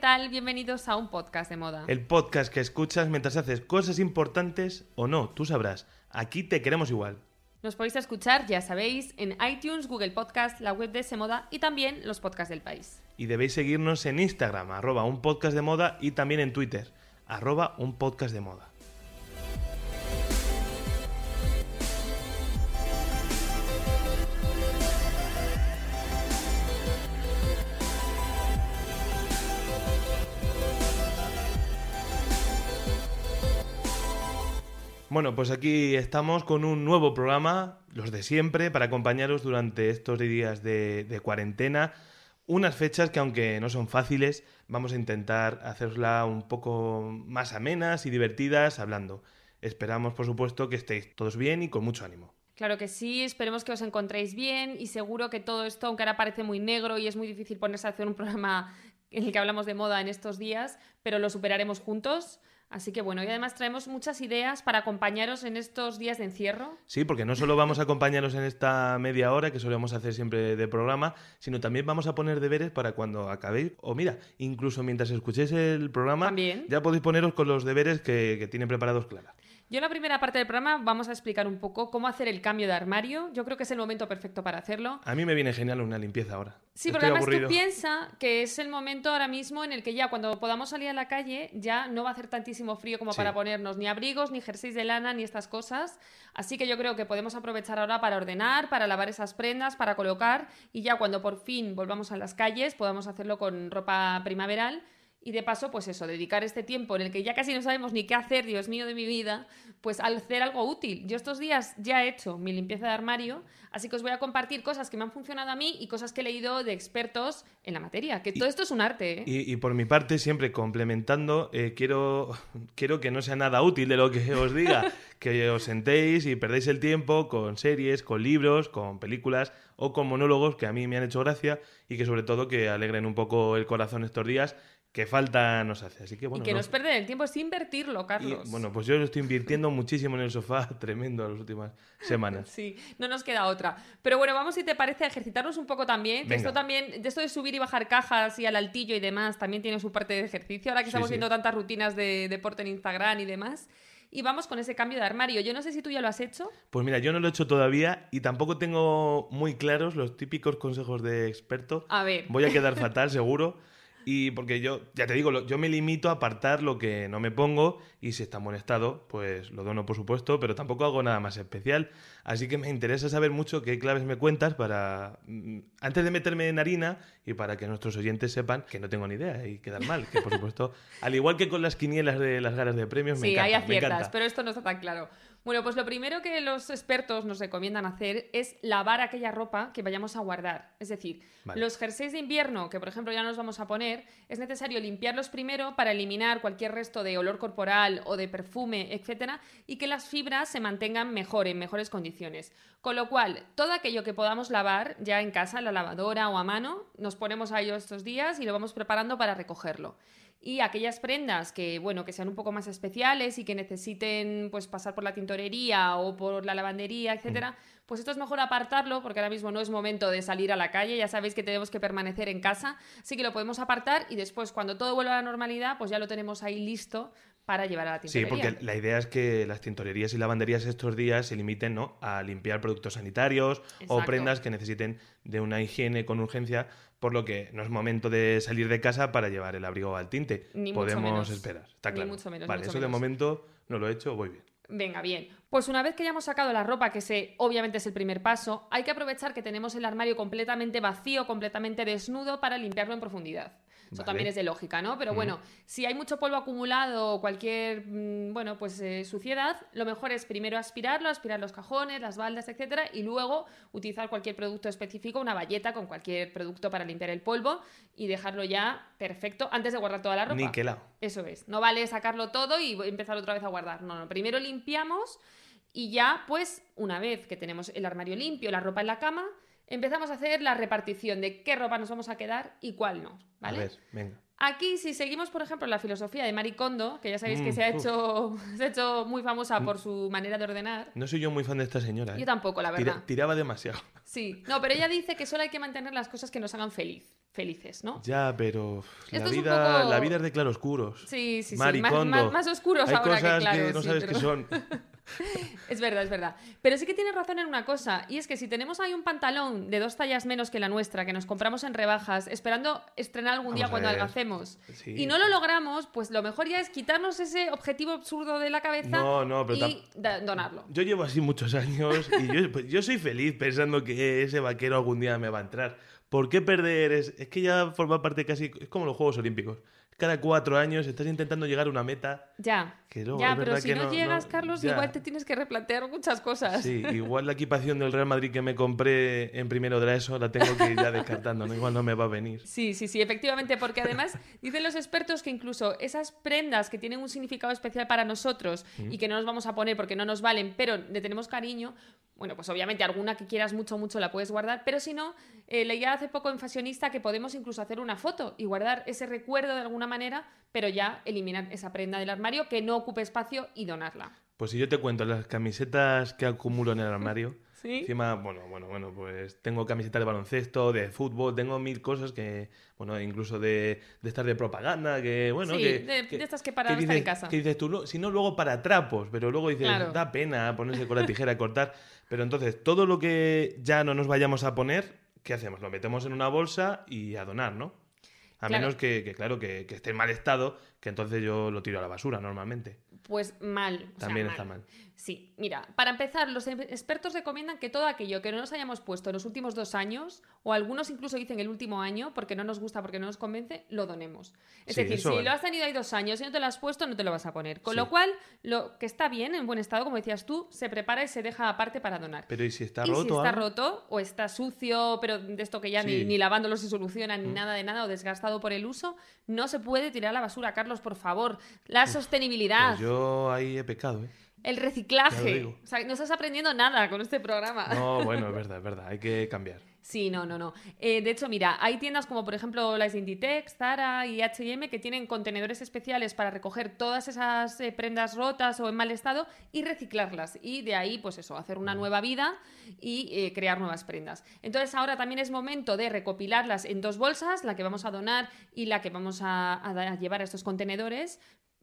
Tal? Bienvenidos a un podcast de moda. El podcast que escuchas mientras haces cosas importantes o no, tú sabrás. Aquí te queremos igual. Nos podéis escuchar, ya sabéis, en iTunes, Google Podcast, la web de Semoda y también los podcasts del país. Y debéis seguirnos en Instagram, arroba un podcast de moda, y también en Twitter, arroba un podcast de moda. Bueno, pues aquí estamos con un nuevo programa, los de siempre, para acompañaros durante estos días de, cuarentena. Unas fechas que aunque no son fáciles, vamos a intentar hacerla un poco más amenas y divertidas hablando. Esperamos, por supuesto, que estéis todos bien y con mucho ánimo. Claro que sí, esperemos que os encontréis bien y seguro que todo esto, aunque ahora parece muy negro y es muy difícil ponerse a hacer un programa en el que hablamos de moda en estos días, pero lo superaremos juntos. Así que bueno, y además traemos muchas ideas para acompañaros en estos días de encierro. Sí, porque no solo vamos a acompañaros en esta media hora que solemos hacer siempre de programa, sino también vamos a poner deberes para cuando acabéis. O mira, incluso mientras escuchéis el programa, También. ya podéis poneros con los deberes que, que tiene preparados Clara. Yo en la primera parte del programa vamos a explicar un poco cómo hacer el cambio de armario. Yo creo que es el momento perfecto para hacerlo. A mí me viene genial una limpieza ahora. Sí, porque además aburrido. tú piensas que es el momento ahora mismo en el que ya cuando podamos salir a la calle ya no va a hacer tantísimo frío como Sí. para ponernos ni abrigos, ni jerseys de lana, ni estas cosas. Así que yo creo que podemos aprovechar ahora para ordenar, para lavar esas prendas, para colocar y ya cuando por fin volvamos a las calles podamos hacerlo con ropa primaveral. Y de paso, pues eso, dedicar este tiempo en el que ya casi no sabemos ni qué hacer, Dios mío de mi vida, pues al hacer algo útil. Yo estos días ya he hecho mi limpieza de armario, así que os voy a compartir cosas que me han funcionado a mí y cosas que he leído de expertos en la materia. Que todo esto es un arte, ¿eh? Y, y por mi parte, siempre complementando, eh, quiero, quiero que no sea nada útil de lo que os diga, que os sentéis y perdéis el tiempo con series, con libros, con películas o con monólogos que a mí me han hecho gracia y que sobre todo que alegren un poco el corazón estos días, que falta nos hace. Así que bueno, y que no- no es perder el tiempo, es invertirlo, y, Carlos. bueno, pues yo lo estoy invirtiendo muchísimo en el sofá, tremendo las últimas semanas. Sí, no nos queda otra. Pero bueno, vamos si te parece a ejercitarnos un poco también. Que esto también, de esto de subir y bajar cajas y al altillo y demás, también tiene su parte de ejercicio. Ahora que Sí, estamos sí. viendo tantas rutinas de deporte en Instagram y demás. Y vamos con ese cambio de armario. Yo no sé si tú ya lo has hecho. Pues mira, yo no lo he hecho todavía y tampoco tengo muy claros los típicos consejos de experto. A ver. Voy a quedar fatal, seguro. Y porque yo, ya te digo, yo me limito a apartar lo que no me pongo y si está en buen estado, pues lo dono, por supuesto, pero tampoco hago nada más especial. Así que me interesa saber mucho qué claves me cuentas para, mm, antes de meterme en harina y para que nuestros oyentes sepan que no tengo ni idea y quedar mal. Que por supuesto, al igual que con las quinielas de las galas de premios, me Sí, encanta. hay me aciertas, pero esto no está tan claro. Bueno, pues lo primero que los expertos nos recomiendan hacer es lavar aquella ropa que vayamos a guardar. Es decir, Vale. los jerseys de invierno, que por ejemplo ya nos vamos a poner, es necesario limpiarlos primero para eliminar cualquier resto de olor corporal o de perfume, etcétera, y que las fibras se mantengan mejor, en mejores condiciones. Con lo cual, todo aquello que podamos lavar ya en casa, en la lavadora o a mano, nos ponemos a ello estos días y lo vamos preparando para recogerlo. Y aquellas prendas que, bueno, que sean un poco más especiales y que necesiten pues pasar por la tintorería o por la lavandería, etcétera, pues esto es mejor apartarlo porque ahora mismo no es momento de salir a la calle, ya sabéis que tenemos que permanecer en casa, así que lo podemos apartar y después cuando todo vuelva a la normalidad, pues ya lo tenemos ahí listo para llevar a la Sí, tintorería. porque la idea es que las tintorerías y lavanderías estos días se limiten ¿no? a limpiar productos sanitarios o prendas que necesiten de una higiene con urgencia, por lo que no es momento de salir de casa para llevar el abrigo al tinte. Ni mucho Podemos menos. esperar, está Ni claro. mucho menos, ni vale, mucho eso de momento no lo he hecho, voy bien. Venga, bien. Pues una vez que ya hemos sacado la ropa, que se, obviamente es el primer paso, hay que aprovechar que tenemos el armario completamente vacío, completamente desnudo, para limpiarlo en profundidad. Eso Vale. también es de lógica, ¿no? Pero bueno, si hay mucho polvo acumulado o cualquier, mm, bueno, pues eh, suciedad, lo mejor es primero aspirarlo, aspirar los cajones, las baldas, etcétera, y luego utilizar cualquier producto específico, una valleta con cualquier producto para limpiar el polvo y dejarlo ya perfecto antes de guardar toda la ropa. Niquelado. Eso es. No vale sacarlo todo y empezar otra vez a guardar. No, no. Primero limpiamos y ya, pues, una vez que tenemos el armario limpio, la ropa en la cama, empezamos a hacer la repartición de qué ropa nos vamos a quedar y cuál no. ¿Vale? A ver, venga. Aquí, si seguimos, por ejemplo, la filosofía de Marie Kondo, que ya sabéis que Mm, se, ha hecho, se ha hecho muy famosa por su manera de ordenar. No soy yo muy fan de esta señora. ¿eh? Yo tampoco, la Tira- verdad. tiraba demasiado. Sí. No, pero ella dice que solo hay que mantener las cosas que nos hagan feliz, felices, ¿no? Ya, pero la vida, poco- la vida es de claroscuros. Sí, sí, sí. Marie Más, Kondo. más- más oscuros Hay ahora cosas que claro. no sí, sabes pero- qué son. Es verdad, es verdad. Pero sí que tiene razón en una cosa, y es que si tenemos ahí un pantalón de dos tallas menos que la nuestra, que nos compramos en rebajas, esperando estrenar algún día Vamos cuando ver. adelgacemos, Sí. y no lo logramos, pues lo mejor ya es quitarnos ese objetivo absurdo de la cabeza No, no, pero y donarlo. Yo llevo así muchos años y yo, pues, yo soy feliz pensando que ese vaquero algún día me va a entrar. ¿Por qué perder? Es, es que ya forma parte casi... Es como los Juegos Olímpicos. Cada cuatro años estás intentando llegar a una meta. Ya, Que luego ya pero si que no, no- llegas, no- Carlos, ya. igual te tienes que replantear muchas cosas. Sí, igual la equipación del Real Madrid que me compré en primero de la ESO la tengo que ir ya descartando, ¿no? Igual no me va a venir. Sí, sí, sí, efectivamente, porque además dicen los expertos que incluso esas prendas que tienen un significado especial para nosotros y que no nos vamos a poner porque no nos valen, pero le tenemos cariño, bueno, pues obviamente alguna que quieras mucho, mucho la puedes guardar, pero si no, eh, leía hace poco en Fashionista que podemos incluso hacer una foto y guardar ese recuerdo de alguna manera, pero ya eliminar esa prenda del armario que no ocupe espacio y donarla. Pues si yo te cuento las camisetas que acumulo en el armario, ¿Sí? encima, bueno, bueno, bueno, pues tengo camisetas de baloncesto, de fútbol, tengo mil cosas que, bueno, incluso de, de estar de propaganda, que, bueno, Sí, que, de- de estas que para no estar en casa. Que dices tú, no, si no, luego para trapos, pero luego dices, Claro. da pena ponerse con la tijera a cortar. Pero entonces, todo lo que ya no nos vayamos a poner, ¿qué hacemos? Lo metemos en una bolsa y a donar, ¿no? A Claro. menos que, que, claro, que, que esté en mal estado, que entonces yo lo tiro a la basura normalmente. Pues mal. o sea, También está mal. Sí, mira, para empezar, los em- expertos recomiendan que todo aquello que no nos hayamos puesto en los últimos dos años, o algunos incluso dicen el último año, porque no nos gusta, porque no nos convence, lo donemos. Es Sí, decir, si vale. lo has tenido ahí dos años y no te lo has puesto, no te lo vas a poner. Con Sí. lo cual, lo que está bien, en buen estado, como decías tú, se prepara y se deja aparte para donar. Pero ¿y si está y roto? si está roto o está sucio, pero de esto que ya ni, Sí. ni lavándolo se soluciona, ni Mm. nada de nada, o desgastado por el uso, no se puede tirar a la basura, Carlos, por favor. La sostenibilidad. Pues yo ahí he pecado, ¿eh? El reciclaje. O sea, no estás aprendiendo nada con este programa. No, bueno, es verdad, es verdad, hay que cambiar. Sí, no, no, no. Eh, de hecho, mira, hay tiendas como por ejemplo las Inditex, Zara y H&M que tienen contenedores especiales para recoger todas esas eh, prendas rotas o en mal estado y reciclarlas. Y de ahí, pues eso, hacer una nueva vida y eh, crear nuevas prendas. Entonces ahora también es momento de recopilarlas en dos bolsas, la que vamos a donar y la que vamos a, a llevar a estos contenedores.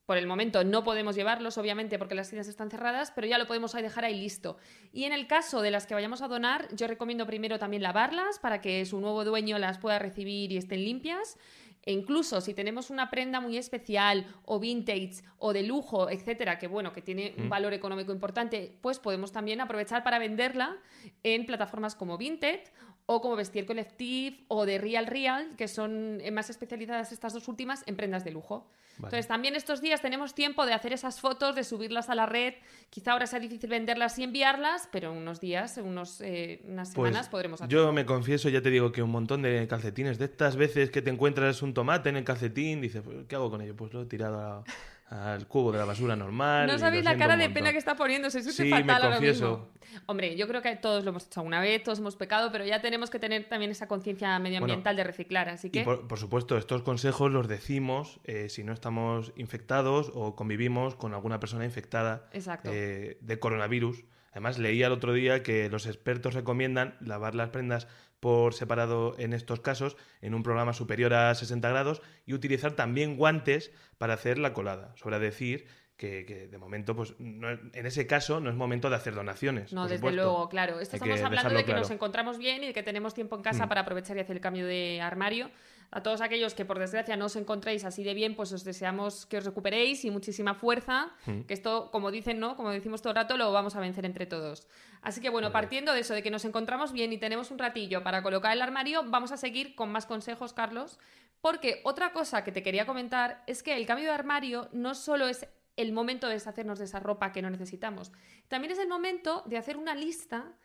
Por el momento no podemos llevarlos, obviamente, porque las tiendas están cerradas, pero ya lo podemos ahí dejar ahí listo. Y en el caso de las que vayamos a donar, yo recomiendo primero también lavarlas para que su nuevo dueño las pueda recibir y estén limpias. E incluso si tenemos una prenda muy especial o vintage o de lujo, etcétera, que bueno, que tiene un Mm. valor económico importante, pues podemos también aprovechar para venderla en plataformas como Vinted o como Vestir Collective o de Real Real, que son eh, más especializadas estas dos últimas en prendas de lujo. Vale. Entonces también estos días tenemos tiempo de hacer esas fotos, de subirlas a la red. Quizá ahora sea difícil venderlas y enviarlas, pero en unos días, unos, eh, unas Pues semanas podremos hacerlo. yo me confieso, ya te digo que un montón de calcetines, de estas veces que te encuentras un tomate en el calcetín, dices, pues, ¿qué hago con ello? Pues lo he tirado a- al cubo de la basura normal. No sabéis la cara de pena que está poniendo, se siente Sí, fatal me confieso. mismo. Hombre, yo creo que todos lo hemos hecho alguna vez, todos hemos pecado, pero ya tenemos que tener también esa conciencia medioambiental de reciclar, así que... Y por, por supuesto, estos consejos los decimos eh, si no estamos infectados o convivimos con alguna persona infectada eh, de coronavirus. Además, leía el otro día que los expertos recomiendan lavar las prendas por separado en estos casos en un programa superior a 60 grados y utilizar también guantes para hacer la colada. Sobra decir que, que de momento, pues no en ese caso no es momento de hacer donaciones. No, por desde supuesto. luego, claro. Esto Hay estamos hablando de que nos encontramos bien y de que tenemos tiempo en casa Mm. para aprovechar y hacer el cambio de armario. A todos aquellos que por desgracia no os encontréis así de bien, pues os deseamos que os recuperéis y muchísima fuerza. Mm. Que esto, como dicen, ¿no? Como decimos todo el rato, lo vamos a vencer entre todos. Así que bueno, partiendo de eso, de que nos encontramos bien y tenemos un ratillo para colocar el armario, vamos a seguir con más consejos, Carlos. Porque otra cosa que te quería comentar es que el cambio de armario no solo es el momento de deshacernos de esa ropa que no necesitamos, también es el momento de hacer una lista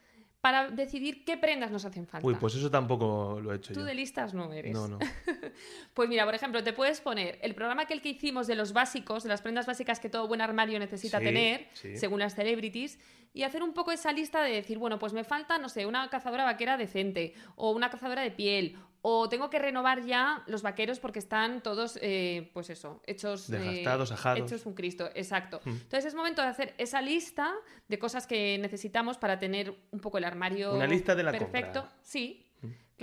para decidir qué prendas nos hacen falta. Uy, pues eso tampoco lo he hecho Tú yo. de listas no eres. No, no. Pues mira, por ejemplo, te puedes poner el programa aquel que hicimos de los básicos, de las prendas básicas que todo buen armario necesita Sí, tener, sí. según las celebrities, y hacer un poco esa lista de decir, bueno, pues me falta, no sé, una cazadora vaquera decente, o una cazadora de piel, o tengo que renovar ya los vaqueros porque están todos, eh, pues eso, hechos... eh, Desgastados, ajados. Hechos un Cristo, exacto. Mm. Entonces es momento de hacer esa lista de cosas que necesitamos para tener un poco el armario Una lista de la perfecto. compra. Sí,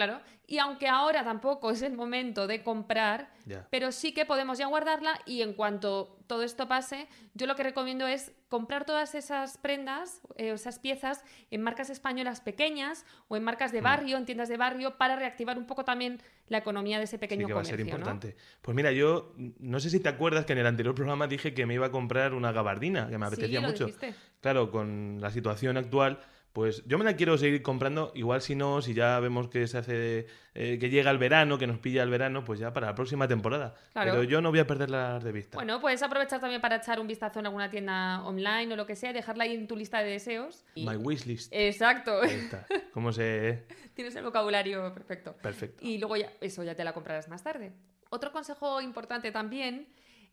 claro. Y aunque ahora tampoco es el momento de comprar, pero sí que podemos ya guardarla y en cuanto todo esto pase, yo lo que recomiendo es comprar todas esas prendas, eh, esas piezas en marcas españolas pequeñas o en marcas Mm. de barrio, en tiendas de barrio, para reactivar un poco también la economía de ese pequeño Sí que va a ser ¿no? importante. Pues mira, yo no sé si te acuerdas que en el anterior programa dije que me iba a comprar una gabardina, que me apetecía sí, lo mucho. dijiste. Claro, con la situación actual, pues yo me la quiero seguir comprando. Igual si no, si ya vemos que se hace, eh, que llega el verano, que nos pilla el verano, pues ya para la próxima temporada. Claro. Pero yo no voy a perderla de vista. Bueno, puedes aprovechar también para echar un vistazo en alguna tienda online o lo que sea, dejarla ahí en tu lista de deseos. Y- My wishlist. Exacto. Ahí está. ¿Cómo se...? Tienes el vocabulario perfecto. Perfecto. Y luego ya, eso ya te la comprarás más tarde. Otro consejo importante también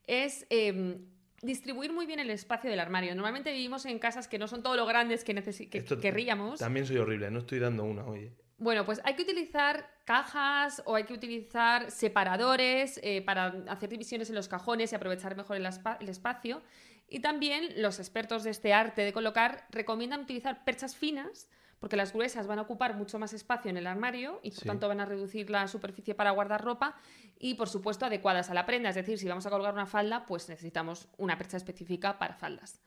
es eh, distribuir muy bien el espacio del armario. Normalmente vivimos en casas que no son todo lo grandes que, que querríamos. También soy horrible, no estoy dando una, oye. Bueno, pues hay que utilizar cajas o hay que utilizar separadores eh, para hacer divisiones en los cajones y aprovechar mejor el espacio. Y también los expertos de este arte de colocar recomiendan utilizar perchas finas porque las gruesas van a ocupar mucho más espacio en el armario y por Sí. tanto van a reducir la superficie para guardar ropa y por supuesto adecuadas a la prenda. Es decir, si vamos a colgar una falda, pues necesitamos una percha específica para faldas.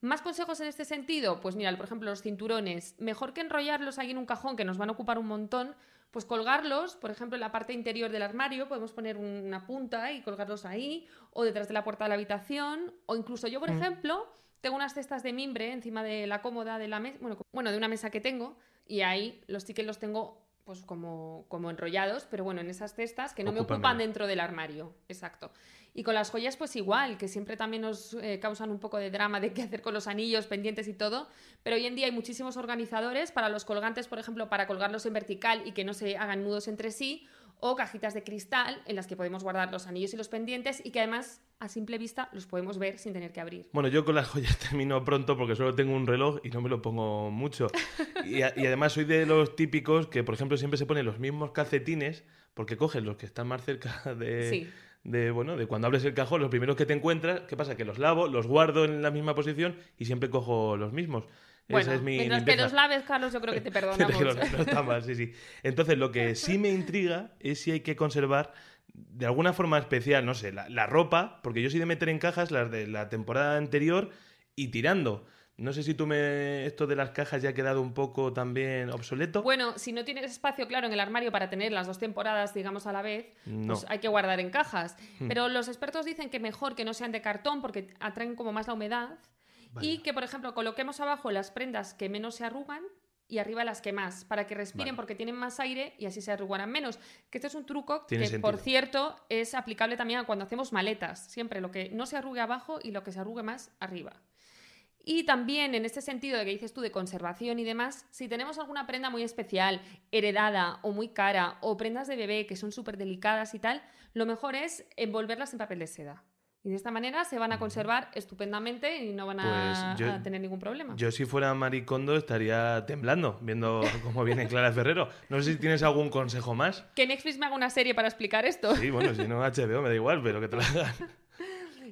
¿Más consejos en este sentido? Pues mira, por ejemplo, los cinturones. Mejor que enrollarlos ahí en un cajón que nos van a ocupar un montón, pues colgarlos, por ejemplo, en la parte interior del armario, podemos poner una punta y colgarlos ahí, o detrás de la puerta de la habitación, o incluso yo, por Mm. ejemplo, tengo unas cestas de mimbre encima de la cómoda de la mesa, bueno, de una mesa que tengo, y ahí los tickets los tengo pues como, como enrollados, pero bueno, en esas cestas que no me Ocupan dentro del armario. Exacto. Y con las joyas, pues igual, que siempre también nos eh, causan un poco de drama de qué hacer con los anillos, pendientes y todo. Pero hoy en día hay muchísimos organizadores para los colgantes, por ejemplo, para colgarlos en vertical y que no se hagan nudos entre sí, o cajitas de cristal en las que podemos guardar los anillos y los pendientes y que además a simple vista los podemos ver sin tener que abrir. Bueno, yo con las joyas termino pronto porque solo tengo un reloj y no me lo pongo mucho. Y, a- y además soy de los típicos que, por ejemplo, siempre se ponen los mismos calcetines porque cogen los que están más cerca de, Sí. de, bueno, de cuando abres el cajón, los primeros que te encuentras. ¿Qué pasa? Que los lavo, los guardo en la misma posición y siempre cojo los mismos. Bueno, Esa es mi mientras que los laves, Carlos, yo creo que te perdonamos. no, no está mal, sí, sí. Entonces, lo que sí me intriga es si hay que conservar de alguna forma especial, no sé, la, la ropa, porque yo soy de meter en cajas las de la temporada anterior y tirando. No sé si tú me. Esto de las cajas ya ha quedado un poco también obsoleto. Bueno, si no tienes espacio claro en el armario para tener las dos temporadas, digamos, a la vez, No. pues hay que guardar en cajas. Hmm. Pero los expertos dicen que mejor que no sean de cartón porque atraen como más la humedad. Y que, por ejemplo, coloquemos abajo las prendas que menos se arrugan y arriba las que más, para que respiren Vale. porque tienen más aire y así se arrugarán menos. Que este es un truco que, por cierto, es aplicable también a cuando hacemos maletas. Siempre lo que no se arrugue abajo y lo que se arrugue más arriba. Y también en este sentido de que dices tú de conservación y demás, si tenemos alguna prenda muy especial, heredada o muy cara, o prendas de bebé que son súper delicadas y tal, lo mejor es envolverlas en papel de seda. Y de esta manera se van a conservar estupendamente y no van a, Pues yo- a tener ningún problema. Yo, si fuera Maricondo, estaría temblando viendo cómo viene Clara Ferrero. No sé si tienes algún consejo más. Que Netflix me haga una serie para explicar esto. Sí, bueno, si no, HBO me da igual, pero que te lo hagan.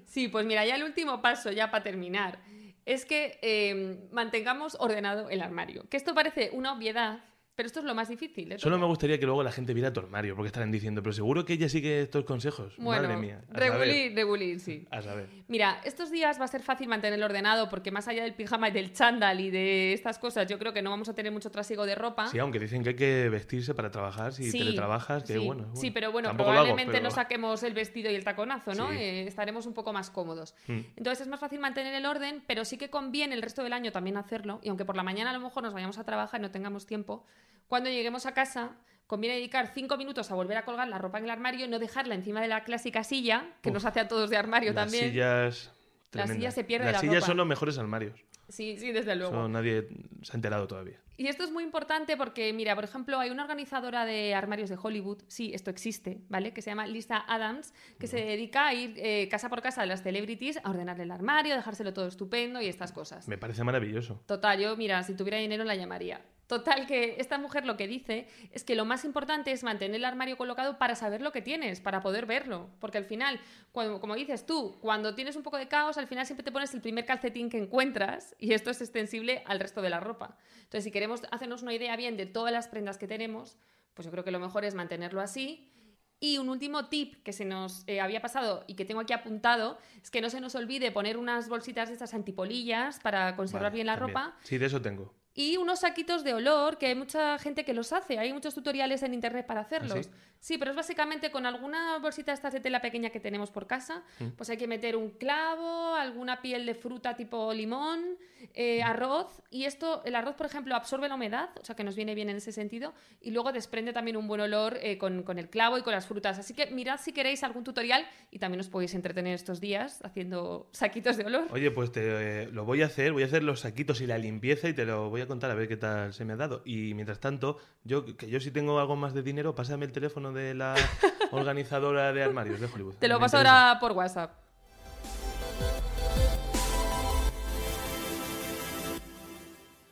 Sí, pues mira, ya el último paso, ya para terminar, es que eh, mantengamos ordenado el armario. Que esto parece una obviedad, Pero esto es lo más difícil. de Solo me gustaría que luego la gente viera tu armario, porque estarán diciendo, pero seguro que ella sigue estos consejos. Bueno, Madre mía. Regulín, regulín, sí. A saber. Mira, estos días va a ser fácil mantenerlo ordenado porque más allá del pijama y del chándal y de estas cosas, yo creo que no vamos a tener mucho trasiego de ropa. Sí, aunque dicen que hay que vestirse para trabajar, si Sí, teletrabajas, que sí. bueno, Sí, pero bueno, Tampoco lo hago, probablemente pero- no saquemos el vestido y el taconazo, ¿no? Sí. Eh, estaremos un poco más cómodos. Mm. Entonces es más fácil mantener el orden, pero sí que conviene el resto del año también hacerlo. Y aunque por la mañana a lo mejor nos vayamos a trabajar y no tengamos tiempo, cuando lleguemos a casa conviene dedicar cinco minutos a volver a colgar la ropa en el armario y no dejarla encima de la clásica silla, que Uf, nos hace a todos de armario Las también. sillas... Las sillas se pierde Las la sillas ropa. son los mejores armarios. Sí, sí, desde luego. Eso nadie se ha enterado todavía. Y esto es muy importante porque, mira, por ejemplo, hay una organizadora de armarios de Hollywood, sí, esto existe, ¿vale? Que se llama Lisa Adams, que se dedica a ir eh, casa por casa de las celebrities a ordenar el armario, dejárselo todo estupendo y estas cosas. Me parece maravilloso. Total, yo, mira, si tuviera dinero la llamaría. Total, que esta mujer lo que dice es que lo más importante es mantener el armario colocado para saber lo que tienes, para poder verlo. Porque al final, cuando, como dices tú, cuando tienes un poco de caos, al final siempre te pones el primer calcetín que encuentras y esto es extensible al resto de la ropa. Entonces, si queremos hacernos una idea bien de todas las prendas que tenemos, pues yo creo que lo mejor es mantenerlo así. Y un último tip que se nos eh, había pasado y que tengo aquí apuntado es que no se nos olvide poner unas bolsitas de estas antipolillas para conservar Vale, bien la también. ropa Sí, de eso tengo. Y unos saquitos de olor, que hay mucha gente que los hace. Hay muchos tutoriales en internet para hacerlos. sí? sí? pero es básicamente con alguna bolsita estas de tela pequeña que tenemos por casa, Mm. pues hay que meter un clavo, alguna piel de fruta tipo limón, eh, arroz. Y esto, el arroz, por ejemplo, absorbe la humedad, o sea que nos viene bien en ese sentido. Y luego desprende también un buen olor eh, con, con el clavo y con las frutas. Así que mirad si queréis algún tutorial y también os podéis entretener estos días haciendo saquitos de olor. Oye, pues te, eh, lo voy a hacer, voy a hacer los saquitos y la limpieza y te lo voy a contar a ver qué tal se me ha dado. Y mientras tanto, yo que yo si tengo algo más de dinero, pásame el teléfono de la organizadora de armarios de Hollywood. Te lo paso ahora por WhatsApp.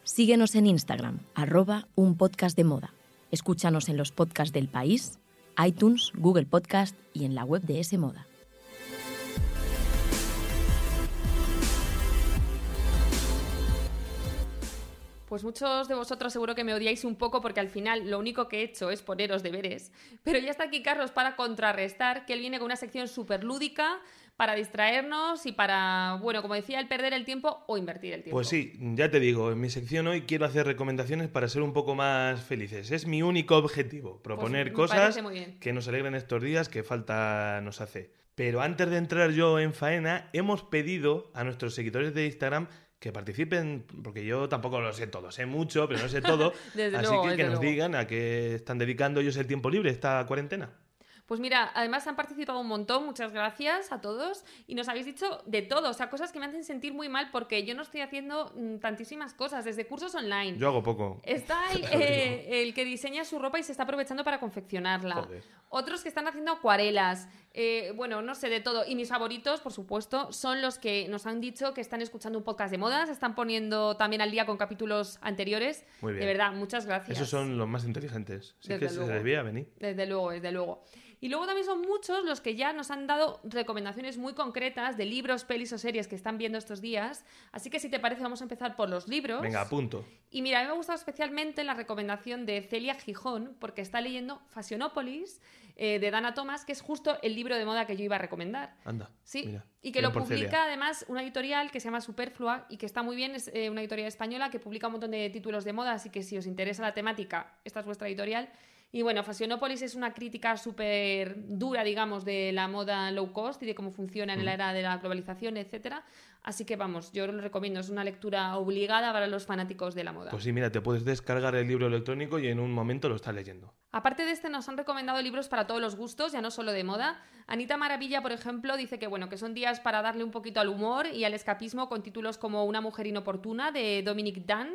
Síguenos en Instagram, arroba un podcast de moda. Escúchanos en los podcasts del país, iTunes, Google Podcast y en la web de S Moda. Pues muchos de vosotros seguro que me odiáis un poco porque al final lo único que he hecho es poneros deberes. Pero ya está aquí Carlos para contrarrestar, que él viene con una sección súper lúdica para distraernos y para, bueno, como decía, el perder el tiempo o invertir el tiempo. Pues sí, ya te digo, en mi sección hoy quiero hacer recomendaciones para ser un poco más felices. Es mi único objetivo, proponer Pues me cosas que nos alegren estos días que falta nos hace. Pero antes de entrar yo en faena, hemos pedido a nuestros seguidores de Instagram que participen, porque yo tampoco lo sé todo, sé mucho, pero no sé todo. Desde así luego, que que nos luego. digan a qué están dedicando ellos el tiempo libre esta cuarentena. Pues mira, además han participado un montón, muchas gracias a todos y nos habéis dicho de todo, o sea, cosas que me hacen sentir muy mal porque yo no estoy haciendo mm, tantísimas cosas, desde cursos online. Yo hago poco. Está el, eh, el que diseña su ropa y se está aprovechando para confeccionarla. Joder. Otros que están haciendo acuarelas. Eh, bueno, no sé de todo. Y mis favoritos, por supuesto, son los que nos han dicho que están escuchando un podcast de moda, se están poniendo también al día con capítulos anteriores. Muy bien. De verdad, muchas gracias. Esos son los más inteligentes. Sí Desde que se luego. debía venir. Desde luego, desde luego. Y luego también son muchos los que ya nos han dado recomendaciones muy concretas de libros, pelis o series que están viendo estos días. Así que si te parece vamos a empezar por los libros. Venga, a punto. Y mira, a mí me ha gustado especialmente la recomendación de Celia Gijón, porque está leyendo Fashionopolis eh, de Dana Thomas, que es justo el libro de moda que yo iba a recomendar. Anda. Sí, mira. y que lo publica Celia. además una editorial que se llama Superflua y que está muy bien, es eh, una editorial española que publica un montón de títulos de moda, así que si os interesa la temática, esta es vuestra editorial. Y bueno, Fashionopolis es una crítica súper dura, digamos, de la moda low cost y de cómo funciona en la era de la globalización, etcétera. Así que vamos, yo lo recomiendo, es una lectura obligada para los fanáticos de la moda. Pues sí, mira, te puedes descargar el libro electrónico y en un momento lo estás leyendo. Aparte de este, nos han recomendado libros para todos los gustos, ya no solo de moda. Anita Maravilla, por ejemplo, dice que bueno, que son días para darle un poquito al humor y al escapismo con títulos como Una mujer inoportuna de Dominic Dunn.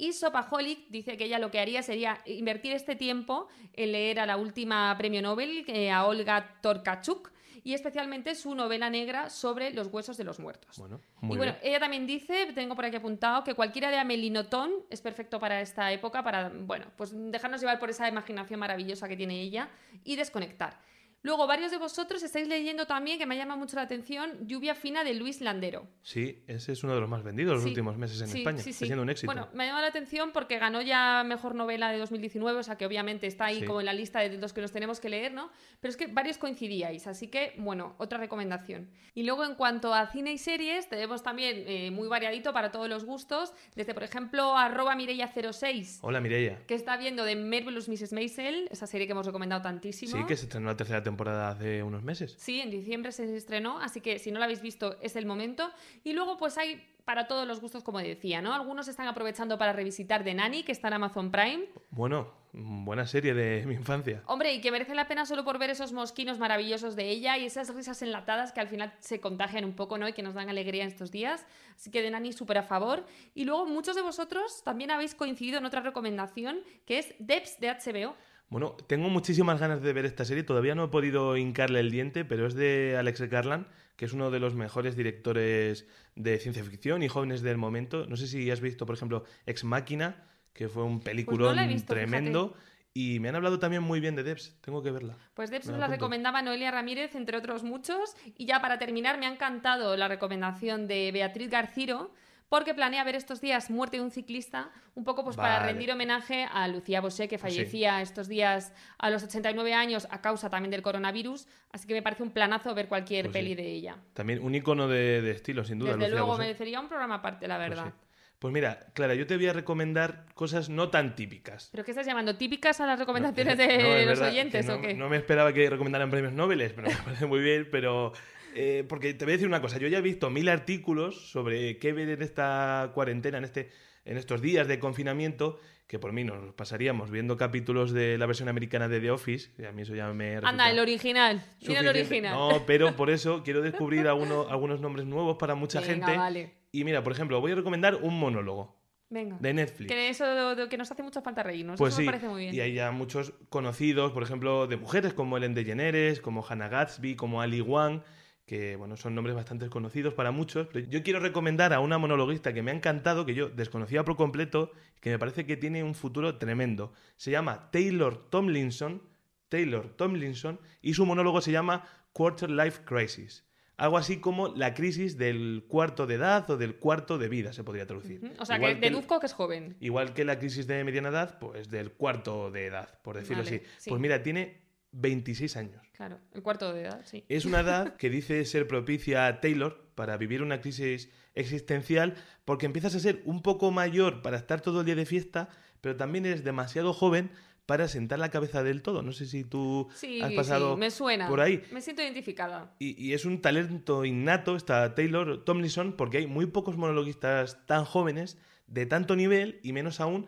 Y Sopaholic dice que ella lo que haría sería invertir este tiempo en leer a la última premio Nobel, eh, a Olga Torkachuk, y especialmente su novela negra sobre los huesos de los muertos. Bueno, muy y bueno, bien. ella también dice, tengo por aquí apuntado, que cualquiera de Amélie Nothomb es perfecto para esta época, para, bueno, pues dejarnos llevar por esa imaginación maravillosa que tiene ella y desconectar. Luego, varios de vosotros estáis leyendo también, que me llama mucho la atención, Lluvia Fina de Luis Landero. Sí, ese es uno de los más vendidos los Sí, últimos meses en sí, España. sí, Está siendo un éxito. Bueno, me llama la atención porque ganó ya Mejor Novela de 2019, o sea que obviamente está ahí como en la lista de los que nos tenemos que leer, ¿no? Pero es que varios coincidíais, así que, bueno, otra recomendación. Y luego, en cuanto a cine y series, tenemos también eh, muy variadito para todos los gustos, desde, por ejemplo, arroba Mireia06, Hola, Mireia. que está viendo de Marvelous Mrs. Maisel, esa serie que hemos recomendado tantísimo. Sí, que se estrenó la tercera temporada hace unos meses. Sí, en diciembre se estrenó, así que si no la habéis visto es el momento. Y luego pues hay para todos los gustos, como decía, ¿no? Algunos están aprovechando para revisitar The Nanny, que está en Amazon Prime. Bueno, buena serie de mi infancia. Hombre, y que merece la pena solo por ver esos mosquinos maravillosos de ella y esas risas enlatadas que al final se contagian un poco, ¿no? Y que nos dan alegría en estos días. Así que The Nanny súper a favor. Y luego muchos de vosotros también habéis coincidido en otra recomendación, que es Debs de HBO. Bueno, tengo muchísimas ganas de ver esta serie. Todavía no he podido hincarle el diente, pero es de Alex Garland, que es uno de los mejores directores de ciencia ficción y jóvenes del momento. No sé si has visto, por ejemplo, Ex Máquina, que fue un peliculón he visto, tremendo. Y me han hablado también muy bien de Debs. Tengo que verla. Pues Debs nos la recomendaba Noelia Ramírez, entre otros muchos. Y ya para terminar, me ha encantado la recomendación de Beatriz Garciro, porque planea ver estos días Muerte de un ciclista, un poco pues para rendir homenaje a Lucía Bosé, que fallecía estos días a los 89 años a causa también del coronavirus. Así que me parece un planazo ver cualquier Pues sí. peli de ella. También un icono de, de estilo, sin duda. Desde Lucía luego Bosé. merecería un programa aparte, la Pues verdad. sí. Pues mira, Clara, yo te voy a recomendar cosas no tan típicas. ¿Pero qué estás llamando? ¿Típicas a las recomendaciones no, de los verdad oyentes no, o qué? No me esperaba que recomendaran premios Nobel, pero me parece muy bien. Pero eh, porque te voy a decir una cosa, yo ya he visto mil artículos sobre qué ver en esta cuarentena, en este, en estos días de confinamiento, que por mí nos pasaríamos viendo capítulos de la versión americana de The Office, y a mí eso ya me Anda, el original. Mira el original. No, pero por eso quiero descubrir alguno- algunos nombres nuevos para mucha Venga, gente. vale. Y mira, por ejemplo, voy a recomendar un monólogo Venga. de Netflix. Que eso de- de- que nos hace mucha falta reírnos. Pues eso sí, me parece muy bien. y hay ya muchos conocidos, por ejemplo, de mujeres como Ellen DeGeneres, como Hannah Gatsby, como Ali Wang, que bueno, son nombres bastante conocidos para muchos. Pero yo quiero recomendar a una monologuista que me ha encantado, que yo desconocía por completo, que me parece que tiene un futuro tremendo. Se llama Taylor Tomlinson, Taylor Tomlinson, y su monólogo se llama Quarter Life Crisis. Algo así como la crisis del cuarto de edad o del cuarto de vida, se podría traducir. O sea, Igual que deduzco que es joven. Igual que la crisis de mediana edad, pues del cuarto de edad, por decirlo Vale, así. sí. Pues mira, tiene 26 años. Claro, el cuarto de edad, sí. Es una edad que dice ser propicia a Taylor para vivir una crisis existencial porque empiezas a ser un poco mayor para estar todo el día de fiesta, pero también eres demasiado joven para sentar la cabeza del todo. No sé si tú Sí, has pasado sí, me suena. por ahí. Me siento identificada. Y, y es un talento innato esta Taylor Tomlinson porque hay muy pocos monologuistas tan jóvenes, de tanto nivel y menos aún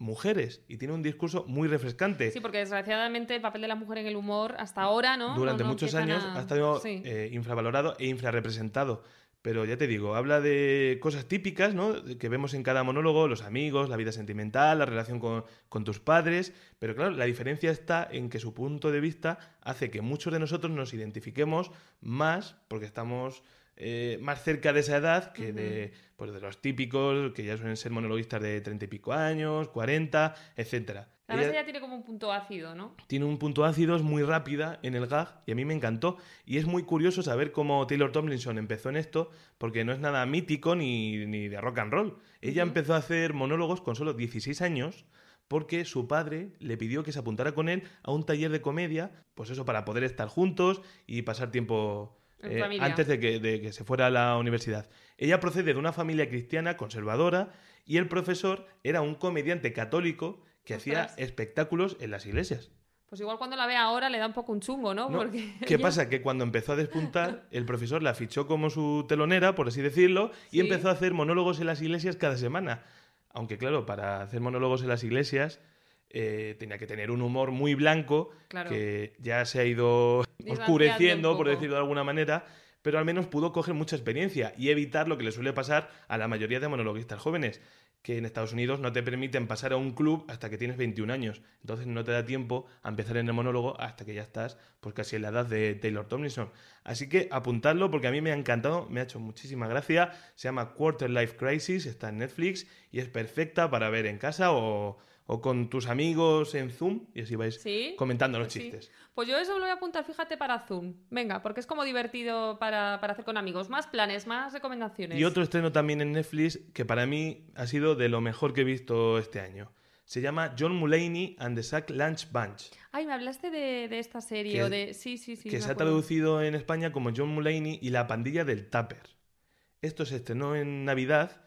mujeres. Y tiene un discurso muy refrescante. Sí, porque desgraciadamente el papel de la mujer en el humor hasta ahora, ¿no? Durante No- no muchos años a- ha estado Sí. eh, infravalorado e infrarrepresentado. Pero ya te digo, habla de cosas típicas, ¿no? Que vemos en cada monólogo, los amigos, la vida sentimental, la relación con, con tus padres. Pero claro, la diferencia está en que su punto de vista hace que muchos de nosotros nos identifiquemos más porque estamos eh, más cerca de esa edad que de, pues, de los típicos, que ya suelen ser monologuistas de treinta y pico años, 40, etcétera. Además Ella- ella tiene como un punto ácido, ¿no? tiene un punto ácido, es muy rápida en el gag y a mí me encantó. Y es muy curioso saber cómo Taylor Tomlinson empezó en esto, porque no es nada mítico ni, ni de rock and roll. Ella empezó a hacer monólogos con solo 16 años porque su padre le pidió que se apuntara con él a un taller de comedia, pues eso, para poder estar juntos y pasar tiempo eh, antes de que, de que se fuera a la universidad. Ella procede de una familia cristiana conservadora y el profesor era un comediante católico que hacía espectáculos en las iglesias. Pues igual cuando la ve ahora le da un poco un chungo, ¿no? No, Porque ¿Qué ella- pasa? Que cuando empezó a despuntar, el profesor la fichó como su telonera, por así decirlo, y Sí. empezó a hacer monólogos en las iglesias cada semana. Aunque claro, para hacer monólogos en las iglesias eh, tenía que tener un humor muy blanco, Claro. que ya se ha ido oscureciendo, por decirlo de alguna manera, pero al menos pudo coger mucha experiencia y evitar lo que le suele pasar a la mayoría de monologuistas jóvenes, que en Estados Unidos no te permiten pasar a un club hasta que tienes 21 años. Entonces no te da tiempo a empezar en el monólogo hasta que ya estás pues casi en la edad de Taylor Tomlinson. Así que apuntadlo porque a mí me ha encantado, me ha hecho muchísima gracia. Se llama Quarter Life Crisis, está en Netflix y es perfecta para ver en casa o, o con tus amigos en Zoom y así vais Sí, comentando los Sí. chistes. Pues yo eso lo voy a apuntar, fíjate, para Zoom. Venga, porque es como divertido para, para hacer con amigos. Más planes, más recomendaciones. Y otro estreno también en Netflix que para mí ha sido de lo mejor que he visto este año. Se llama John Mulaney and the Sack Lunch Bunch, Ay, me hablaste de, de esta serie Que- o de... Sí, sí, sí. que se ha traducido en España como John Mulaney y la pandilla del Tupper. Esto se estrenó en Navidad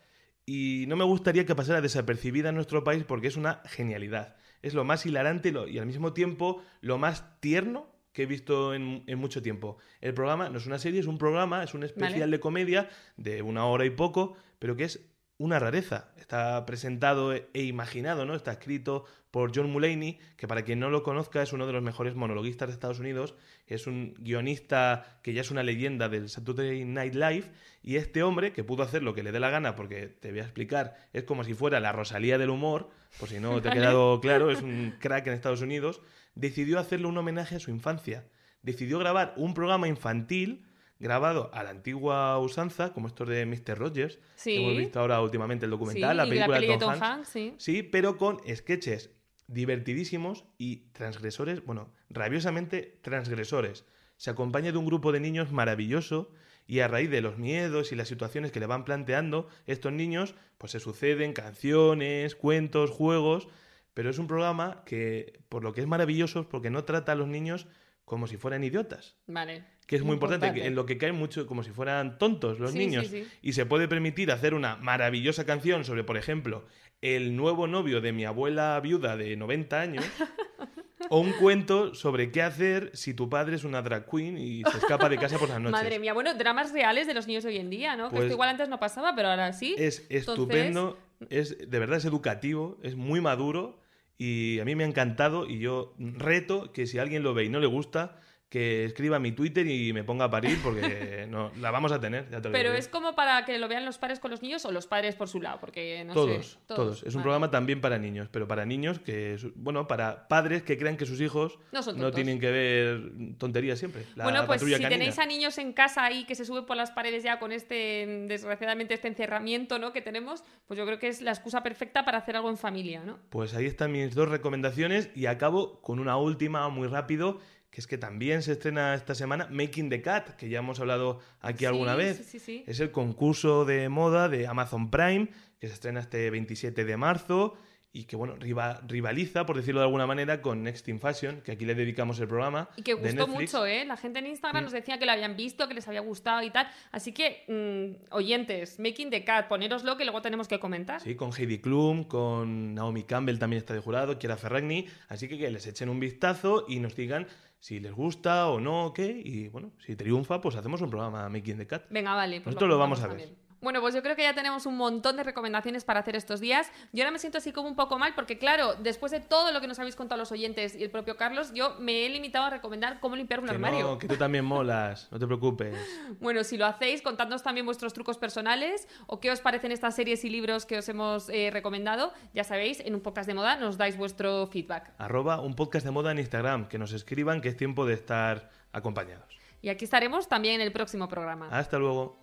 y no me gustaría que pasara desapercibida en nuestro país porque es una genialidad. Es lo más hilarante y lo- y al mismo tiempo lo más tierno que he visto en, en mucho tiempo. El programa no es una serie, es un programa, es un especial Vale. de comedia de una hora y poco, pero que es una rareza. Está presentado e imaginado, ¿no? Está escrito por John Mulaney, que para quien no lo conozca es uno de los mejores monologuistas de Estados Unidos, es un guionista que ya es una leyenda del Saturday Night Live, y este hombre, que pudo hacer lo que le dé la gana, porque te voy a explicar, es como si fuera la Rosalía del humor, por si no te ha quedado claro, es un crack en Estados Unidos, decidió hacerle un homenaje a su infancia. Decidió grabar un programa infantil grabado a la antigua usanza, como estos de Mr. Rogers. Sí. Hemos visto ahora últimamente el Sí, documental, la película de Tom, Tom Hanks. Hanks, sí. Sí, pero con sketches divertidísimos y transgresores, bueno, rabiosamente transgresores. Se acompaña de un grupo de niños maravilloso y a raíz de los miedos y las situaciones que le van planteando estos niños, pues se suceden canciones, cuentos, juegos, pero es un programa que por lo que es maravilloso es porque no trata a los niños como si fueran idiotas, Vale. Que es muy importante, que en lo que caen mucho como si fueran tontos los Sí, niños sí, sí. y se puede permitir hacer una maravillosa canción sobre, por ejemplo, el nuevo novio de mi abuela viuda de 90 años. O un cuento sobre qué hacer si tu padre es una drag queen y se escapa de casa por las noches. Madre mía, bueno, dramas reales de los niños de hoy en día, ¿no? que Pues- esto igual antes no pasaba, pero ahora sí. Es estupendo, es de verdad es educativo, es muy maduro y a mí me ha encantado y yo reto que si alguien lo ve y no le gusta, que escriba mi Twitter y me ponga a parir porque no, la vamos a tener. ya te lo Pero es como para que lo vean los padres con los niños o los padres por su lado, porque no todos, sé. todos, Es un Vale. programa también para niños, pero para niños que, bueno, para padres que crean que sus hijos No son no tontos. tienen que ver tonterías siempre. La bueno, pues si canina. tenéis a niños en casa ahí que se suben por las paredes ya con este, desgraciadamente, este encerramiento ¿no? que tenemos, pues yo creo que es la excusa perfecta para hacer algo en familia, ¿no? Pues ahí están mis dos recomendaciones y acabo con una última muy rápido, que es que también se estrena esta semana Making the Cat, que ya hemos hablado aquí alguna vez. Sí, sí, sí. Es el concurso de moda de Amazon Prime, que se estrena este 27 de marzo y que, bueno, riva- rivaliza, por decirlo de alguna manera, con Next in Fashion, que aquí le dedicamos el programa. Y que gustó mucho, ¿eh? La gente en Instagram nos decía que lo habían visto, que les había gustado y tal. Así que, mm, oyentes, Making the Cat, ponéroslo que luego tenemos que comentar. Sí, con Heidi Klum, con Naomi Campbell también está de jurado, Kiera Ferragni, así que que les echen un vistazo y nos digan si les gusta o no, qué, y bueno, si triunfa, pues hacemos un programa Making the Cat. Venga, vale. pues Nosotros lo vamos a ver. también. Bueno, pues yo creo que ya tenemos un montón de recomendaciones para hacer estos días. Yo ahora me siento así como un poco mal porque, claro, después de todo lo que nos habéis contado los oyentes y el propio Carlos, yo me he limitado a recomendar cómo limpiar un Que armario. no, que tú también molas, no te preocupes. Bueno, si lo hacéis, contadnos también vuestros trucos personales o qué os parecen estas series y libros que os hemos eh, recomendado. Ya sabéis, en un podcast de moda nos dais vuestro feedback. Arroba un podcast de moda en Instagram, que nos escriban que es tiempo de estar acompañados. Y aquí estaremos también en el próximo programa. Hasta luego.